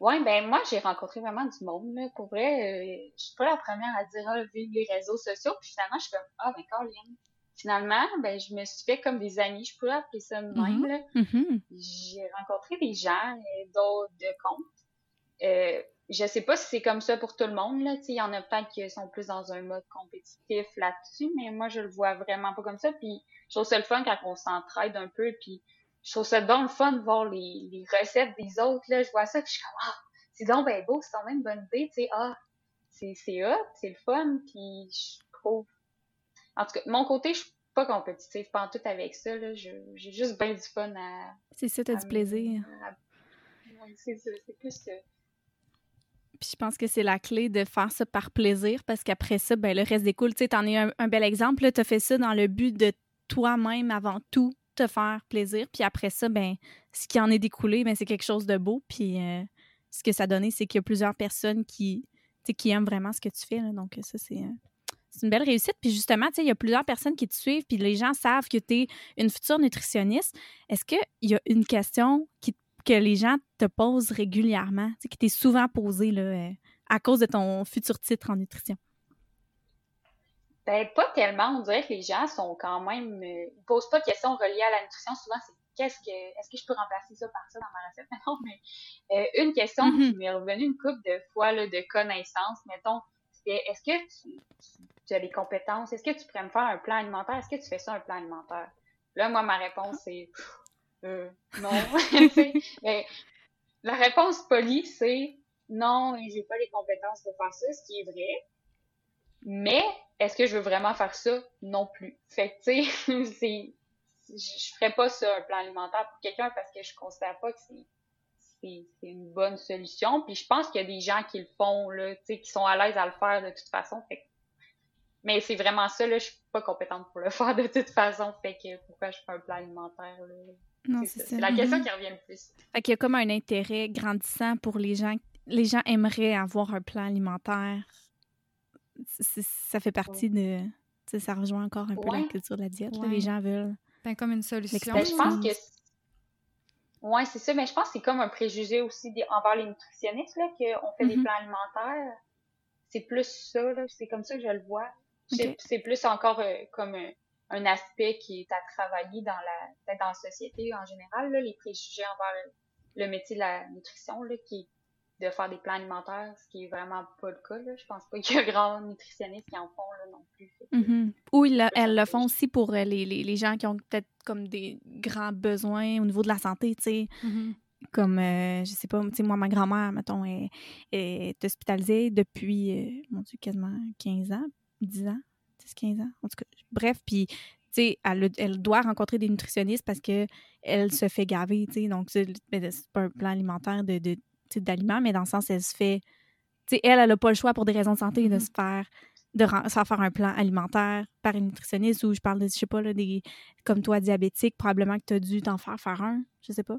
Ouais, ben moi, j'ai rencontré vraiment du monde, là. Pour vrai, je suis pas la première à dire, ah, vu les réseaux sociaux. Puis finalement, je suis comme, ah, ben, Caroline, finalement, ben, je me suis fait comme des amis, je pourrais appeler ça de même. Mm-hmm. Mm-hmm. J'ai rencontré des gens, euh, d'autres de compte. Euh, je sais pas si c'est comme ça pour tout le monde. Là. Il y en a peut-être qui sont plus dans un mode compétitif là-dessus, mais moi, je le vois vraiment pas comme ça. Puis je trouve ça le fun quand on s'entraide un peu. Puis je trouve ça donc le fun de voir les, les recettes des autres. Là. Je vois ça, que je suis comme Ah, c'est donc ben beau, c'est quand même une bonne idée. Tu sais, ah, c'est hot, c'est le fun. Puis je trouve en tout cas, mon côté, je suis pas compétitive, pas en tout avec ça. J'ai juste bien du fun à. C'est ça, t'as du plaisir. c'est ça, c'est plus que. Puis je pense que c'est la clé de faire ça par plaisir parce qu'après ça, ben, le reste découle. Tu sais, t'en es un, bel exemple. Tu as fait ça dans le but de toi-même avant tout te faire plaisir. Puis après ça, ben, ce qui en est découlé, ben, c'est quelque chose de beau. Puis euh, ce que ça a donné, c'est qu'il y a plusieurs personnes qui, qui aiment vraiment ce que tu fais. Donc ça, c'est. Euh, c'est une belle réussite. Puis justement, il y a plusieurs personnes qui te suivent, puis les gens savent que tu es une future nutritionniste. Est-ce qu'il y a une question que les gens te posent régulièrement, qui t'est souvent posée là, euh, à cause de ton futur titre en nutrition? Ben, pas tellement. On dirait que les gens sont quand même. Euh, ils posent pas de questions reliées à la nutrition. Souvent, c'est qu'est-ce que. Est-ce que je peux remplacer ça par ça dans ma recette? [LAUGHS] Non, mais euh, une question mm-hmm. qui m'est revenue une couple de fois là, de connaissances, mettons, c'est est-ce que tu, tu as les compétences? Est-ce que tu pourrais me faire un plan alimentaire? Est-ce que tu fais ça un plan alimentaire? Là, moi, ma réponse, c'est euh, non. [LAUGHS] Mais la réponse polie, c'est non, j'ai pas les compétences pour faire ça, ce qui est vrai. Mais est-ce que je veux vraiment faire ça? Non plus. Fait que, tu sais, [LAUGHS] c'est, je ferais pas ça, un plan alimentaire pour quelqu'un parce que je considère pas que c'est, c'est, une bonne solution. Puis je pense qu'il y a des gens qui le font, là, tu sais, qui sont à l'aise à le faire de toute façon. Fait mais c'est vraiment ça, là, je suis pas compétente pour le [LAUGHS] faire de toute façon. Fait que pourquoi je fais un plan alimentaire, Non, c'est la question qui revient le plus. Fait qu'il y a comme un intérêt grandissant pour les gens. Les gens aimeraient avoir un plan alimentaire. Ça fait partie de. Ça rejoint encore un peu la culture de la diète. les gens veulent. Ben, comme une solution. Ben, je pense que. Oui, c'est ça, mais je pense que c'est comme un préjugé aussi envers les nutritionnistes, là, qu'on fait des mm-hmm. plans alimentaires. C'est plus ça, là. C'est comme ça que je le vois. C'est plus encore euh, comme un, aspect qui est à travailler dans la, dans la société en général, là, les préjugés envers le, métier de la nutrition, là, qui est de faire des plans alimentaires, ce qui est vraiment pas le cas. Là. Je pense pas [LAUGHS] qu'il y a grand nutritionnistes qui en font là, non plus. Mm-hmm. Ou elles le font aussi pour euh, les, les, les gens qui ont peut-être comme des grands besoins au niveau de la santé, tu sais. Mm-hmm. Comme, euh, je sais pas, tu sais, moi, ma grand-mère, mettons, est, est hospitalisée depuis, mon Dieu, quasiment 15 ans. 10 ans, 10, 15 ans, en tout cas. Bref, puis, tu sais, elle, elle, doit rencontrer des nutritionnistes parce qu'elle se fait gaver, tu sais. Donc, c'est pas un plan alimentaire de, de d'aliments, mais dans le sens, elle se fait. Tu sais, elle, elle n'a pas le choix pour des raisons de santé de mm-hmm. se faire de se faire un plan alimentaire par une nutritionniste ou je parle de, je sais pas, là, des, comme toi, diabétique, probablement que tu as dû t'en faire faire un, je sais pas.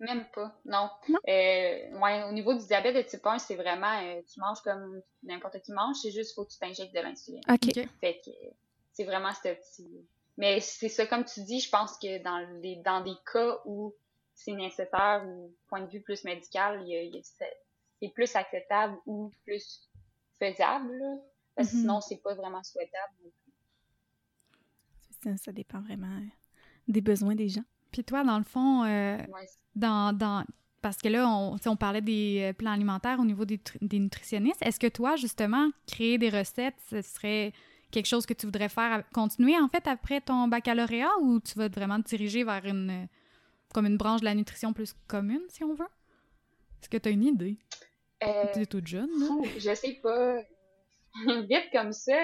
Même pas, non. Euh, ouais, au niveau du diabète de type 1, c'est vraiment, euh, tu manges comme n'importe qui mange, c'est juste faut que tu t'injectes de l'insuline. OK. Fait que c'est vraiment ce petit... Mais c'est ça, comme tu dis, je pense que dans, les, dans des cas où c'est nécessaire ou point de vue plus médical, c'est plus acceptable ou plus faisable, parce que mm-hmm. sinon, c'est pas vraiment souhaitable. Ça, ça dépend vraiment des besoins des gens. Puis toi, dans le fond, euh, dans, parce que là, on, on parlait des euh, plans alimentaires au niveau des, nutritionnistes. Est-ce que toi, justement, créer des recettes, ce serait quelque chose que tu voudrais faire, continuer en fait après ton baccalauréat ou tu vas vraiment te diriger vers une, comme une branche de la nutrition plus commune, si on veut? Est-ce que tu as une idée? Euh, tu es toute jeune, Je sais pas. [LAUGHS] Vite comme ça,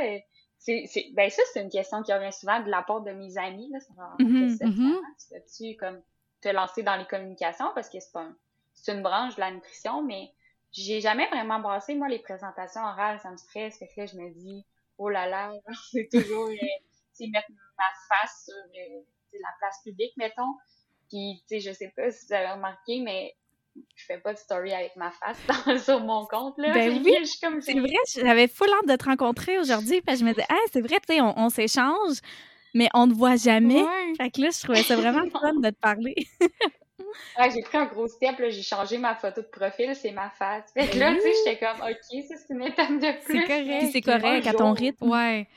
c'est, ben ça, c'est une question qui revient souvent de la part de mes amis. Là, mm-hmm, mm-hmm. Tu comme te lancer dans les communications? Parce que c'est un, c'est une branche de la nutrition, mais j'ai jamais vraiment brassé. Moi, les présentations orales, ça me stresse. Fait que là, je me dis, oh là là, [LAUGHS] c'est toujours, euh, mettre ma face sur la place publique, mettons. Puis, tu sais, je sais pas si vous avez remarqué, mais je fais pas de story avec ma face [LAUGHS] sur mon compte, là. Ben oui, c'est vrai, j'avais full hâte de te rencontrer aujourd'hui, puis je me disais, ah, c'est vrai, tu sais, on, s'échange, mais on ne voit jamais. Fait que là, je trouvais ça vraiment [LAUGHS] fun de te parler. [LAUGHS] ouais, j'ai pris un gros step, j'ai changé ma photo de profil, c'est ma face. Fait que là, tu sais, j'étais comme, OK, ça, c'est une étape de plus. C'est correct. c'est correct à ton rythme. Ouais.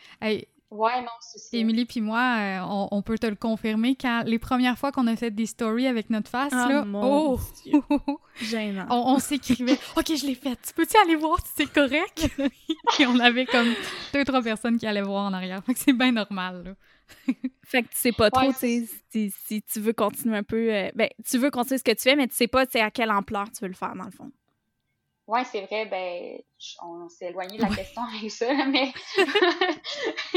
Ouais, non, c'est ça. Émilie puis moi, euh, on, peut te le confirmer, quand les premières fois qu'on a fait des stories avec notre face, ah, là, oh! [LAUGHS] Gênant. on, s'écrivait « OK, je l'ai faite, tu peux-tu aller voir si c'est correct? [LAUGHS] » Et on avait comme deux, trois personnes qui allaient voir en arrière. Fait que c'est bien normal, là. [LAUGHS] fait que tu sais pas trop, si, si, tu veux continuer un peu... Euh, ben, tu veux continuer ce que tu fais, mais tu sais pas à quelle ampleur tu veux le faire, dans le fond. Oui, c'est vrai, ben, on s'est éloigné de la question avec ça, mais. [LAUGHS]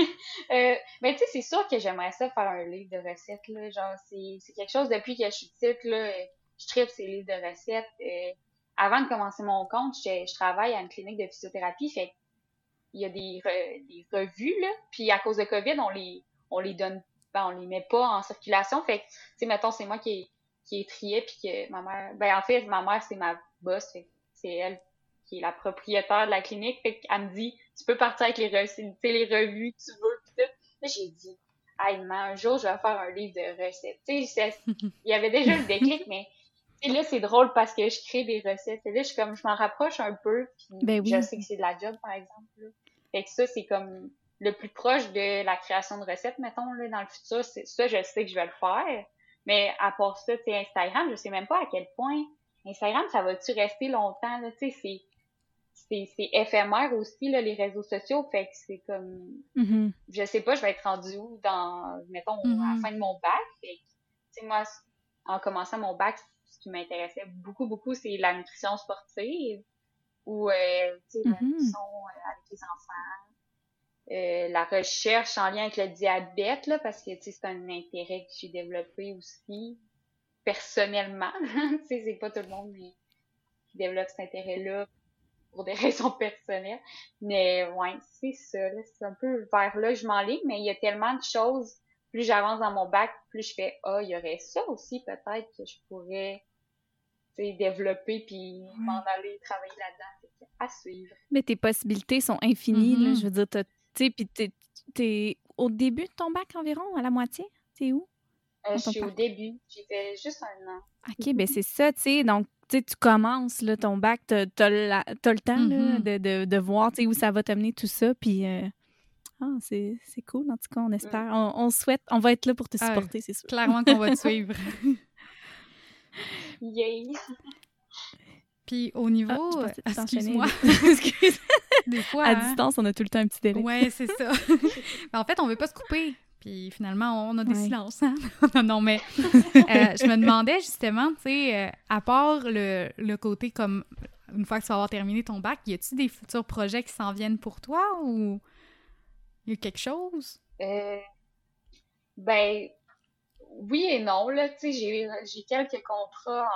euh, ben, tu sais, c'est sûr que j'aimerais ça faire un livre de recettes, là. Genre, c'est quelque chose depuis que je suis petite, là. Je tripe ces livres de recettes. Euh, avant de commencer mon compte, je, travaille à une clinique de physiothérapie, fait il y a des, des revues, là. Puis à cause de COVID, on les, on les donne, ben, on les met pas en circulation. Fait que, tu sais, mettons, c'est moi qui, qui est trié, puis que ma mère, ben, en fait, ma mère, c'est ma boss, fait c'est elle qui est la propriétaire de la clinique. Fait qu'elle me dit, tu peux partir avec les, recettes, les revues que tu veux. Pis tout. Là, j'ai dit, hey, un jour, je vais faire un livre de recettes. [LAUGHS] Il y avait déjà le déclic, mais là, c'est drôle parce que je crée des recettes. Et là, je, comme, je m'en rapproche un peu. Puis ben je sais que c'est de la job, par exemple. Là. Fait que ça, c'est comme le plus proche de la création de recettes, mettons, là, dans le futur. Ça, je sais que je vais le faire. Mais à part ça, Instagram, je sais même pas à quel point Instagram, ça va-tu rester longtemps, là, tu sais, c'est, c'est, éphémère aussi, là, les réseaux sociaux, fait que c'est comme, mm-hmm. je sais pas, je vais être rendue où dans, mettons, à la mm-hmm. fin de mon bac, fait sais, moi, en commençant mon bac, ce qui m'intéressait beaucoup, beaucoup, c'est la nutrition sportive, ou, euh, tu sais, la mm-hmm. nutrition euh, avec les enfants, euh, la recherche en lien avec le diabète, là, parce que, tu sais, c'est un intérêt que j'ai développé aussi, personnellement. [LAUGHS] tu sais, c'est pas tout le monde qui développe cet intérêt-là pour des [LAUGHS] raisons personnelles. Mais ouais, c'est ça. C'est un peu vers là je m'enligne, mais il y a tellement de choses. Plus j'avance dans mon bac, plus je fais Ah, il y aurait ça aussi peut-être que je pourrais développer puis m'en aller travailler là-dedans. À suivre. Mais tes possibilités sont infinies. là, mm-hmm. je veux dire, tu sais, puis t'es, es au début de ton bac environ, à la moitié? T'es où? Euh, je suis au début. J'ai fait juste un an. OK, ben c'est ça, tu sais. Donc, tu tu commences là, ton bac, tu as, le temps là, mm-hmm. de, de, de, voir où ça va t'amener tout ça. Puis, euh, ah, c'est cool, en tout cas, on espère. On, on, souhaite, on va être là pour te ah, supporter, c'est sûr. Clairement qu'on va te [LAUGHS] suivre. [LAUGHS] Yay! Puis au niveau. Ah, [LAUGHS] Excuse-moi. Des fois. À hein. distance, on a tout le temps un petit délai. Ouais, c'est ça. en fait, on veut pas se couper. Puis finalement, on a des silences. Hein? [LAUGHS] non, mais euh, je me demandais justement, tu sais, euh, à part le, le, côté comme une fois que tu vas avoir terminé ton bac, y a-t-il des futurs projets qui s'en viennent pour toi ou y a quelque chose? Euh, ben, oui et non, là. Tu sais, j'ai quelques contrats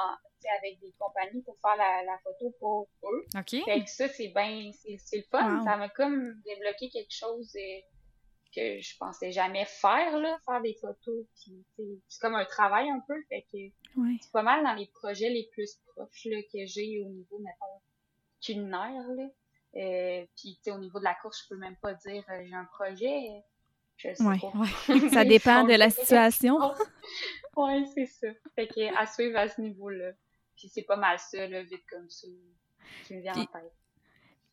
avec des compagnies pour faire la, la photo pour eux. OK. Fait que ça, c'est bien, c'est le fun. Ça m'a comme débloqué quelque chose que je pensais jamais faire, là, faire des photos. c'est comme un travail un peu. Fait que c'est pas mal dans les projets les plus proches là, que j'ai au niveau, mettons, culinaire. Là. Euh, puis au niveau de la course, je peux même pas dire euh, j'ai un projet. Je sais pas. [LAUGHS] ça dépend de la situation. ouais, c'est ça. Fait que à suivre à ce niveau-là. Puis c'est pas mal ça, là, vite comme ça, qui me vient en tête.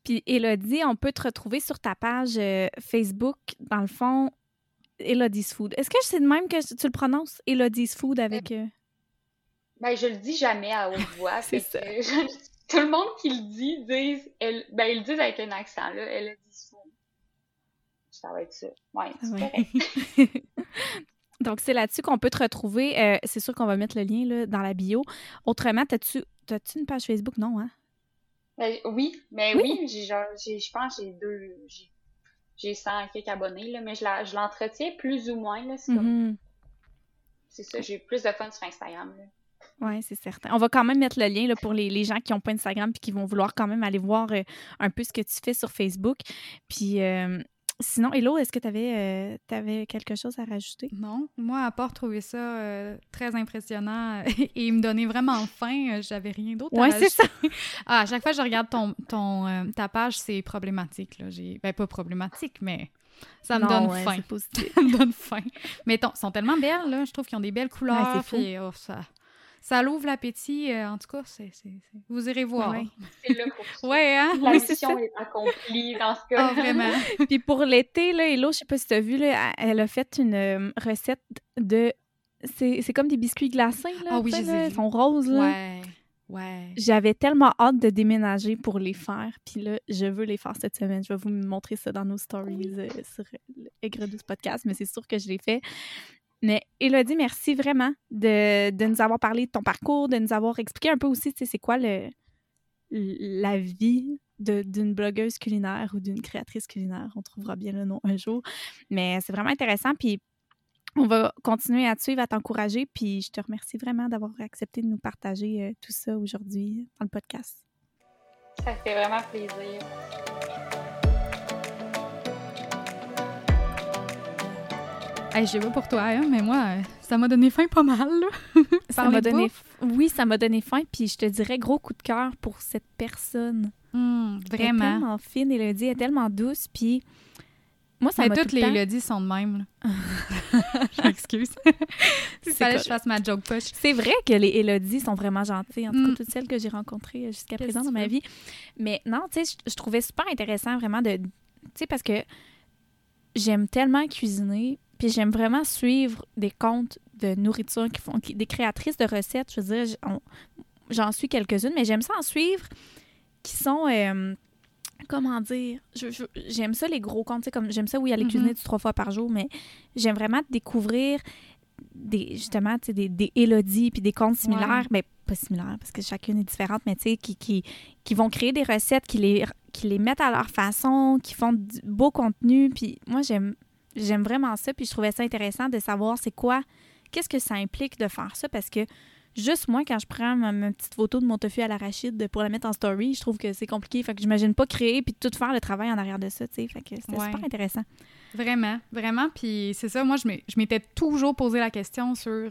Puis Elodie, on peut te retrouver sur ta page euh, Facebook, dans le fond, Elodie's Food. Est-ce que c'est de même que tu le prononces, Elodie's Food, avec... Euh? Ben, je le dis jamais à haute voix. [LAUGHS] c'est ça. [LAUGHS] tout le monde qui le dit, disent, elle, ben, ils le disent avec un accent, là, Elodie's Food. Ça va être ça. Ouais, c'est [LAUGHS] Donc, c'est là-dessus qu'on peut te retrouver. Euh, c'est sûr qu'on va mettre le lien là, dans la bio. Autrement, as-tu as une page Facebook? Non, hein? Ben, oui, mais oui, j'ai je pense j'ai deux, j'ai 100 quelques abonnés, là, mais je l'entretiens plus ou moins, là, c'est mm-hmm. C'est ça, j'ai plus de fun sur Instagram, Oui, c'est certain. On va quand même mettre le lien là, pour les, les gens qui n'ont pas Instagram et qui vont vouloir quand même aller voir euh, un peu ce que tu fais sur Facebook. Puis, euh, sinon, Hello, est-ce que tu avais, avais, quelque chose à rajouter? Non. Moi, à part trouver ça euh, très impressionnant [LAUGHS] et me donner vraiment faim, euh, j'avais rien d'autre à rajouter. c'est ça. [LAUGHS] ah, à chaque fois que je regarde ton, ton, euh, ta page, c'est problématique. Là. Ben, pas problématique, mais ça me donne faim. [LAUGHS] ça me donne faim. Mais ils sont tellement belles, là. Je trouve qu'ils ont des belles couleurs. Ouais, oh, ça, ça l'ouvre l'appétit. Euh, en tout cas, c'est, vous irez voir. C'est là pour Ouais, hein? La mission est... accomplie dans ce cas. Ah, vraiment. [LAUGHS] Puis pour l'été, là, Hello, je sais pas si tu as vu, là, elle a fait une euh, recette de. C'est, comme des biscuits glacés, là. Ah oui, Ils sont roses, là. Ouais. Ouais. J'avais tellement hâte de déménager pour les faire. Puis là, je veux les faire cette semaine. Je vais vous montrer ça dans nos stories euh, sur Aigre ce podcast, mais c'est sûr que je l'ai fait. Mais Elodie, merci vraiment de, nous avoir parlé de ton parcours, de nous avoir expliqué un peu aussi, tu sais, c'est quoi le, la vie d'une blogueuse culinaire ou d'une créatrice culinaire. On trouvera bien le nom un jour. Mais c'est vraiment intéressant. Puis on va continuer à te suivre, à t'encourager. Puis je te remercie vraiment d'avoir accepté de nous partager euh, tout ça aujourd'hui dans le podcast. Ça fait vraiment plaisir. Hey, je sais pas pour toi, hein, mais moi, euh, ça m'a donné faim pas mal. [LAUGHS] ça m'a donné, oui, ça m'a donné faim. Puis je te dirais gros coup de cœur pour cette personne. Hmm, vraiment. Elle est tellement fine, Elodie, elle est tellement douce. Puis moi, ça mais toutes les Elodie sont de même. [LAUGHS] je m'excuse. [LAUGHS] Il fallait que je fasse ma joke push. C'est vrai que les Elodie sont vraiment gentilles. En tout cas, hmm. toutes celles que j'ai rencontrées euh, jusqu'à présent dans ma vie. Mais non, tu sais, je, je trouvais super intéressant vraiment de. Tu sais, parce que j'aime tellement cuisiner puis j'aime vraiment suivre des comptes de nourriture qui font des créatrices de recettes. Je veux dire, j'en suis quelques-unes, mais j'aime ça en suivre qui sont euh, comment dire, j'aime ça les gros comptes, comme j'aime ça oui aller mm-hmm. cuisiner trois fois par jour, mais j'aime vraiment découvrir des justement des, des Élodie puis des comptes similaires, mais pas similaires parce que chacune est différente, mais tu sais qui, qui, qui vont créer des recettes qui les qui les mettent à leur façon, qui font du beau contenu, puis moi j'aime J'aime vraiment ça, puis je trouvais ça intéressant de savoir c'est quoi, qu'est-ce que ça implique de faire ça, parce que juste moi, quand je prends ma, petite photo de mon tofu à l'arachide pour la mettre en story, je trouve que c'est compliqué. Fait que j'imagine pas créer puis tout faire le travail en arrière de ça, tu sais. Fait que c'était super intéressant. Vraiment, vraiment. Puis c'est ça, moi, je m'étais toujours posé la question sur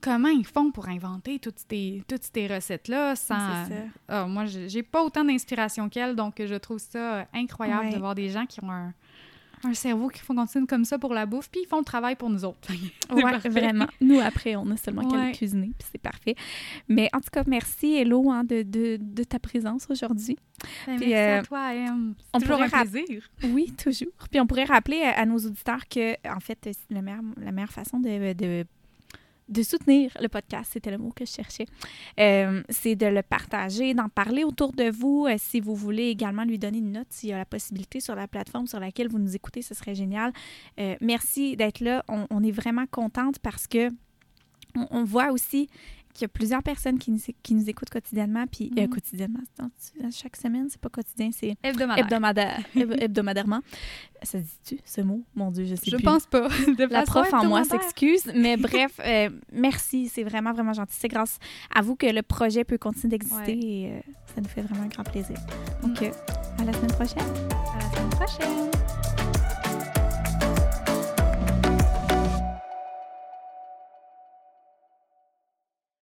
comment ils font pour inventer toutes ces, toutes ces recettes-là sans... Ça. Ah, moi, j'ai pas autant d'inspiration qu'elle, donc je trouve ça incroyable de voir des gens qui ont un un cerveau qui fonctionne comme ça pour la bouffe, puis ils font le travail pour nous autres. [LAUGHS] oui, vraiment. Nous, après, on a seulement qu'à le cuisiner, puis c'est parfait. Mais en tout cas, merci, Hello, hein, de, de, de, ta présence aujourd'hui. Ben, merci à euh, toi, M. On toujours un plaisir. Oui, toujours. Puis on pourrait rappeler à, nos auditeurs que, en fait, la meilleure, la meilleure façon de, de de soutenir le podcast, c'était le mot que je cherchais. Euh, c'est de le partager, d'en parler autour de vous. Euh, si vous voulez également lui donner une note, s'il y a la possibilité sur la plateforme sur laquelle vous nous écoutez, ce serait génial. Euh, merci d'être là. On, est vraiment contente parce que on voit aussi qu'il y a plusieurs personnes qui nous, qui nous écoutent quotidiennement, puis euh, mhm. quotidiennement, chaque semaine, c'est pas quotidien, c'est hebdomadaire. [LAUGHS] hebdomadairement. Ça dit-tu, ce mot? Mon Dieu, je sais je plus. Je pense pas. [LAUGHS] La prof en moi s'excuse, mais [LAUGHS] bref, euh, merci, c'est vraiment, vraiment gentil. C'est grâce à vous que le projet peut continuer d'exister et euh, ça nous fait vraiment un grand plaisir. Donc, à la semaine prochaine. À la semaine prochaine.